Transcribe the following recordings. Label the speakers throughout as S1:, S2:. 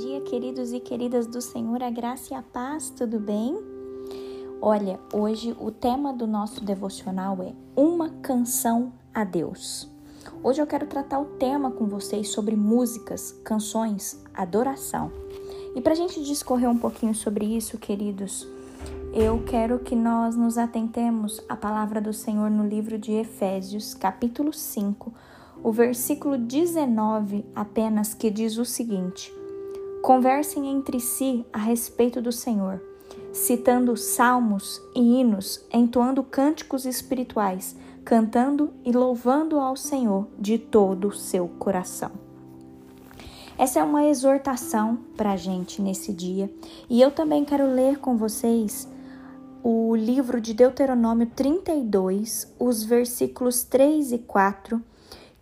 S1: dia, queridos e queridas do Senhor, a graça e a paz, tudo bem? Olha, hoje o tema do nosso devocional é Uma Canção a Deus. Hoje eu quero tratar o tema com vocês sobre músicas, canções, adoração. E para a gente discorrer um pouquinho sobre isso, queridos, eu quero que nós nos atentemos à palavra do Senhor no livro de Efésios, capítulo 5, o versículo 19 apenas que diz o seguinte: Conversem entre si a respeito do Senhor, citando salmos e hinos, entoando cânticos espirituais, cantando e louvando ao Senhor de todo o seu coração. Essa é uma exortação para a gente nesse dia e eu também quero ler com vocês o livro de Deuteronômio 32, os versículos 3 e 4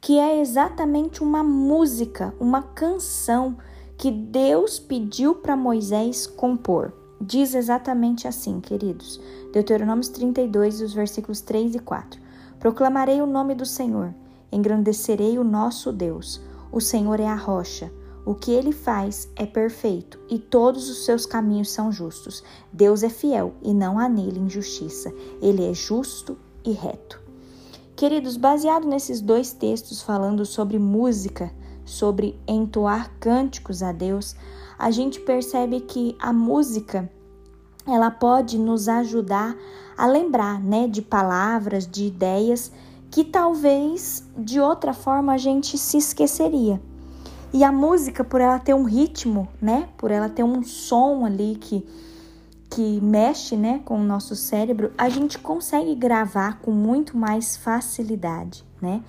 S1: que é exatamente uma música, uma canção que Deus pediu para Moisés compor. Diz exatamente assim, queridos. Deuteronômio 32, os versículos 3 e 4. Proclamarei o nome do Senhor, engrandecerei o nosso Deus. O Senhor é a rocha. O que ele faz é perfeito e todos os seus caminhos são justos. Deus é fiel e não há nele injustiça. Ele é justo e reto. Queridos, baseado nesses dois textos falando sobre música, sobre entoar cânticos a Deus, a gente percebe que a música ela pode nos ajudar a lembrar, né, de palavras, de ideias que talvez de outra forma a gente se esqueceria. E a música, por ela ter um ritmo, né, por ela ter um som ali que que mexe né, com o nosso cérebro, a gente consegue gravar com muito mais facilidade, né?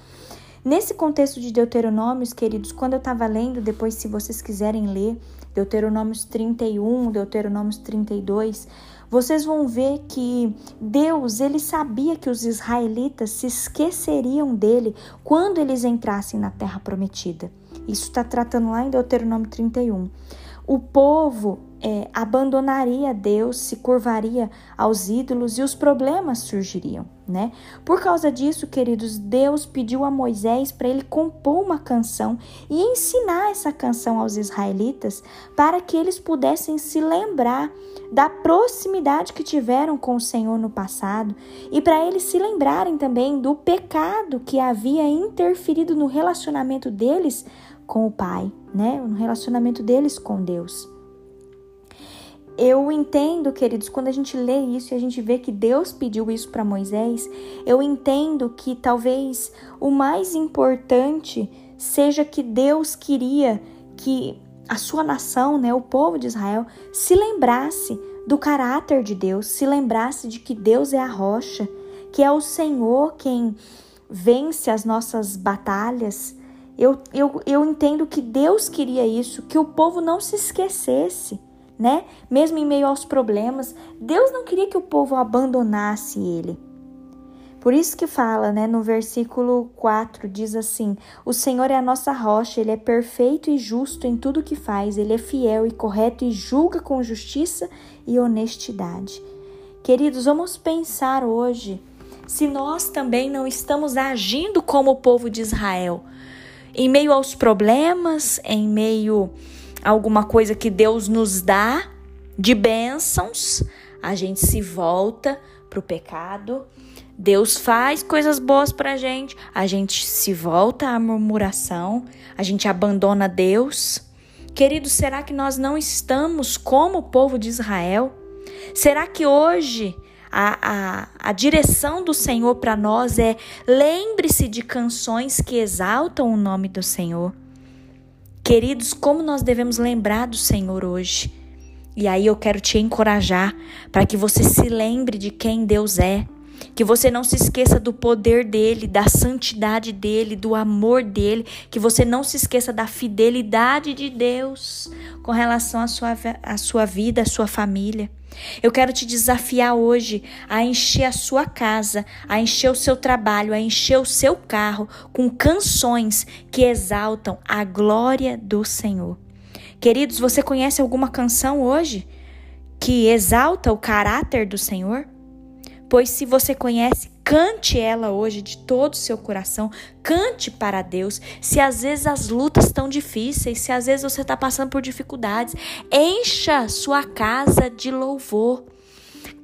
S1: Nesse contexto de Deuteronômios, queridos, quando eu estava lendo, depois se vocês quiserem ler, Deuteronômios 31, Deuteronômios 32, vocês vão ver que Deus, ele sabia que os israelitas se esqueceriam dele quando eles entrassem na terra prometida. Isso está tratando lá em Deuteronômio 31 o povo é, abandonaria Deus, se curvaria aos ídolos e os problemas surgiriam, né? Por causa disso, queridos, Deus pediu a Moisés para ele compor uma canção e ensinar essa canção aos israelitas para que eles pudessem se lembrar da proximidade que tiveram com o Senhor no passado e para eles se lembrarem também do pecado que havia interferido no relacionamento deles com o Pai, né? No relacionamento deles com Deus. Eu entendo, queridos, quando a gente lê isso e a gente vê que Deus pediu isso para Moisés, eu entendo que talvez o mais importante seja que Deus queria que a sua nação, né, o povo de Israel, se lembrasse do caráter de Deus, se lembrasse de que Deus é a rocha, que é o Senhor quem vence as nossas batalhas, eu, eu, eu entendo que Deus queria isso, que o povo não se esquecesse, né? Mesmo em meio aos problemas, Deus não queria que o povo abandonasse ele. Por isso que fala, né, no versículo 4, diz assim: O Senhor é a nossa rocha, ele é perfeito e justo em tudo que faz, ele é fiel e correto e julga com justiça e honestidade. Queridos, vamos pensar hoje se nós também não estamos agindo como o povo de Israel em meio aos problemas, em meio alguma coisa que Deus nos dá de bênçãos, a gente se volta para o pecado. Deus faz coisas boas para a gente, a gente se volta à murmuração, a gente abandona Deus. Queridos, será que nós não estamos como o povo de Israel? Será que hoje a, a, a direção do Senhor para nós é lembre-se de canções que exaltam o nome do Senhor. Queridos, como nós devemos lembrar do Senhor hoje? E aí eu quero te encorajar para que você se lembre de quem Deus é, que você não se esqueça do poder dele, da santidade dele, do amor dele, que você não se esqueça da fidelidade de Deus com relação à sua, à sua vida, à sua família. Eu quero te desafiar hoje a encher a sua casa, a encher o seu trabalho, a encher o seu carro com canções que exaltam a glória do Senhor. Queridos, você conhece alguma canção hoje que exalta o caráter do Senhor? Pois se você conhece, Cante ela hoje de todo o seu coração. Cante para Deus. Se às vezes as lutas estão difíceis, se às vezes você está passando por dificuldades, encha sua casa de louvor.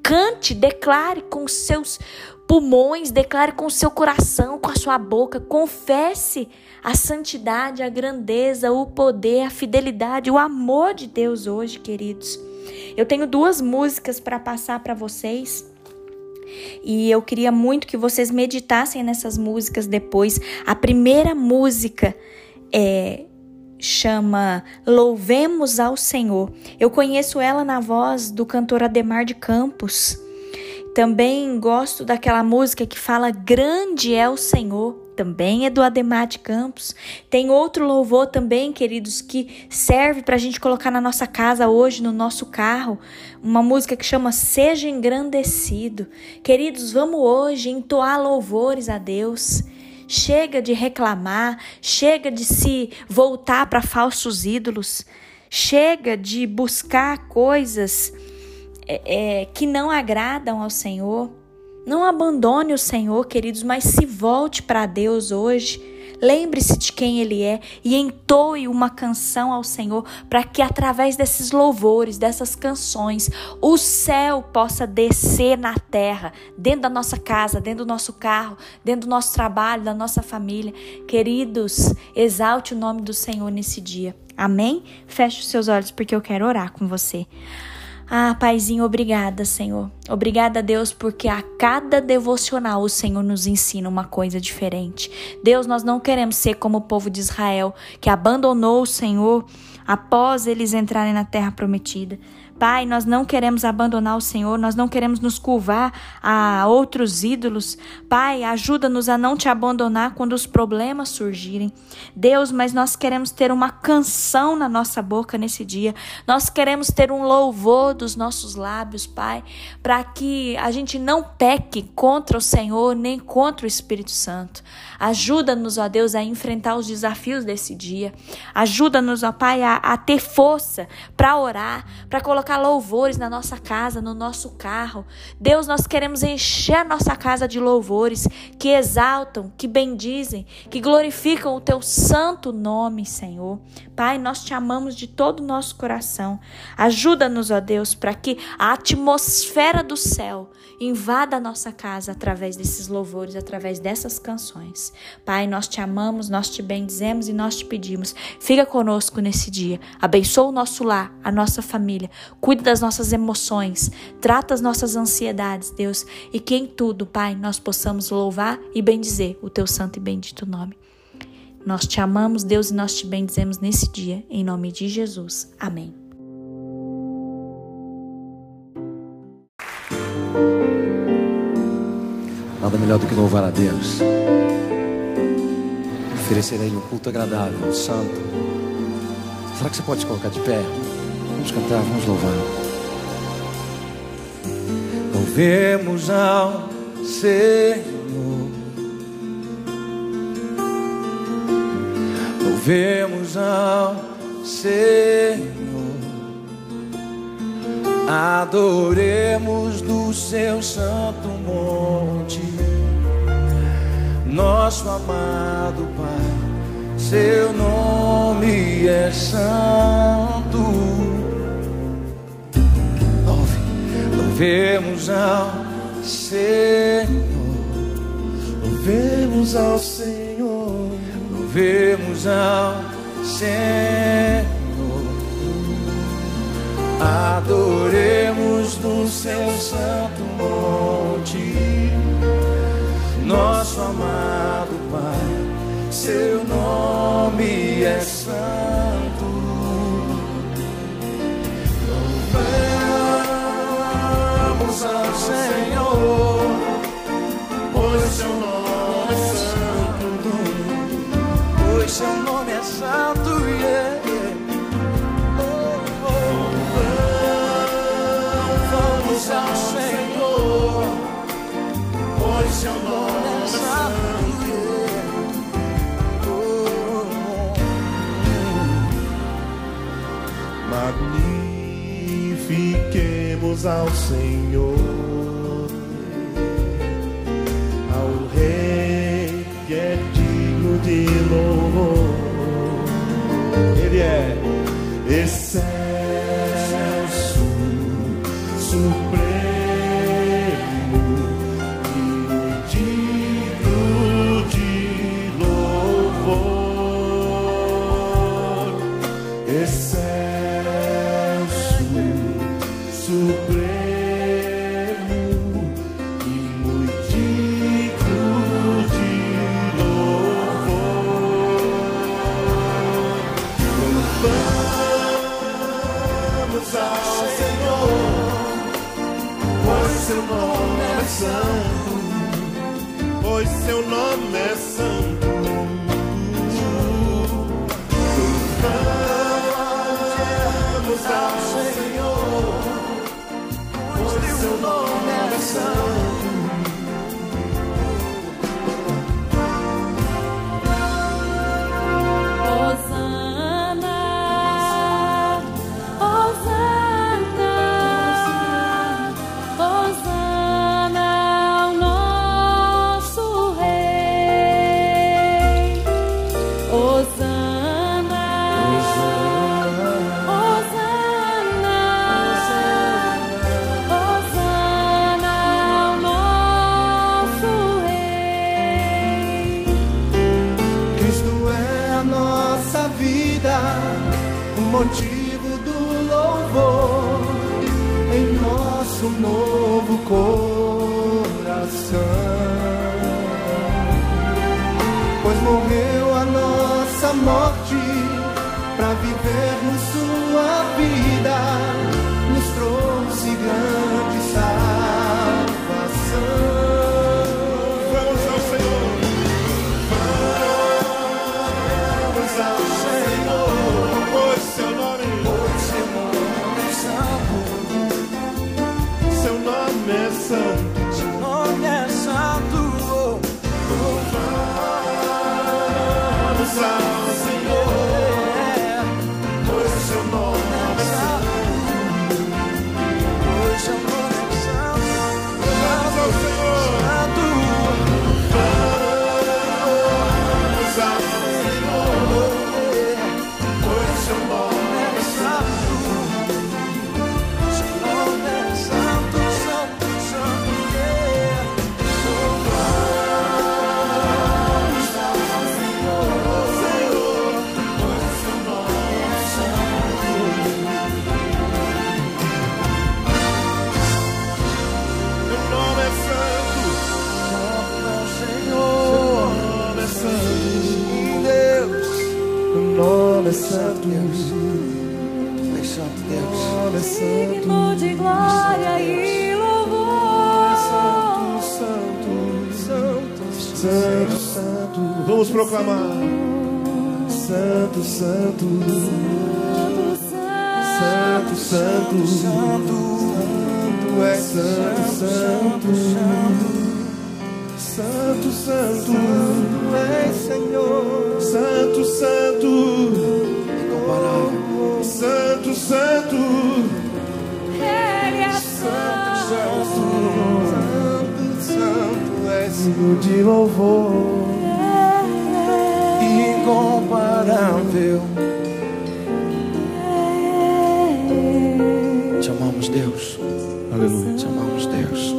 S1: Cante, declare com seus pulmões, declare com seu coração, com a sua boca, confesse a santidade, a grandeza, o poder, a fidelidade, o amor de Deus hoje, queridos. Eu tenho duas músicas para passar para vocês. E eu queria muito que vocês meditassem nessas músicas depois. A primeira música é chama Louvemos ao Senhor. Eu conheço ela na voz do cantor Ademar de Campos. Também gosto daquela música que fala Grande é o Senhor também é do Ademar de Campos. Tem outro louvor também, queridos, que serve para a gente colocar na nossa casa hoje, no nosso carro. Uma música que chama Seja Engrandecido. Queridos, vamos hoje entoar louvores a Deus. Chega de reclamar, chega de se voltar para falsos ídolos, chega de buscar coisas é, é, que não agradam ao Senhor. Não abandone o Senhor, queridos, mas se volte para Deus hoje. Lembre-se de quem Ele é e entoe uma canção ao Senhor para que, através desses louvores, dessas canções, o céu possa descer na terra, dentro da nossa casa, dentro do nosso carro, dentro do nosso trabalho, da nossa família. Queridos, exalte o nome do Senhor nesse dia. Amém? Feche os seus olhos porque eu quero orar com você. Ah, Paizinho, obrigada, Senhor. Obrigada, Deus, porque a cada devocional o Senhor nos ensina uma coisa diferente. Deus, nós não queremos ser como o povo de Israel, que abandonou o Senhor após eles entrarem na terra prometida. Pai, nós não queremos abandonar o Senhor, nós não queremos nos curvar a outros ídolos. Pai, ajuda-nos a não te abandonar quando os problemas surgirem. Deus, mas nós queremos ter uma canção na nossa boca nesse dia. Nós queremos ter um louvor dos nossos lábios, Pai, para que a gente não peque contra o Senhor nem contra o Espírito Santo. Ajuda-nos, ó Deus, a enfrentar os desafios desse dia. Ajuda-nos, ó Pai, a, a ter força para orar, para colocar louvores na nossa casa, no nosso carro. Deus, nós queremos encher a nossa casa de louvores que exaltam, que bendizem, que glorificam o teu santo nome, Senhor. Pai, nós te amamos de todo o nosso coração. Ajuda-nos, ó Deus, para que a atmosfera do céu invada a nossa casa através desses louvores, através dessas canções. Pai, nós te amamos, nós te bendizemos e nós te pedimos. Fica conosco nesse dia. Abençoa o nosso lar, a nossa família. Cuida das nossas emoções. Trata as nossas ansiedades, Deus. E que em tudo, Pai, nós possamos louvar e bendizer o teu santo e bendito nome. Nós te amamos, Deus, e nós te bendizemos nesse dia, em nome de Jesus. Amém.
S2: Nada melhor do que louvar a Deus. Oferecer a Ele um culto agradável, um santo. Será que você pode colocar de pé? Vamos cantar, vamos louvar. Louvemos ao Senhor. Louvemos ao Senhor. Adoremos do seu santo monte, nosso amado Pai, seu nome é santo. Louvemos ao Senhor, louvemos ao Senhor, louvemos ao Senhor. Adoremos no seu santo monte, nosso amado Pai, seu nome é santo. Ao Senhor, Ao Senhor,
S3: ao Rei que é digno de louvor. Ele é esse. supremo. morreu a nossa morte para vivermos sua vida. Senhor é santo. De glória e louvor. É santo, santo, santo, santo, santo. Vamos proclamar. Santo, santo. Santo, santo, santo, santo é santo, santo,
S2: santo,
S3: santo, santo é Senhor, santo, santo. digno de louvor, incomparável.
S2: Te amamos, Deus.
S3: Aleluia.
S2: Te amamos, Deus.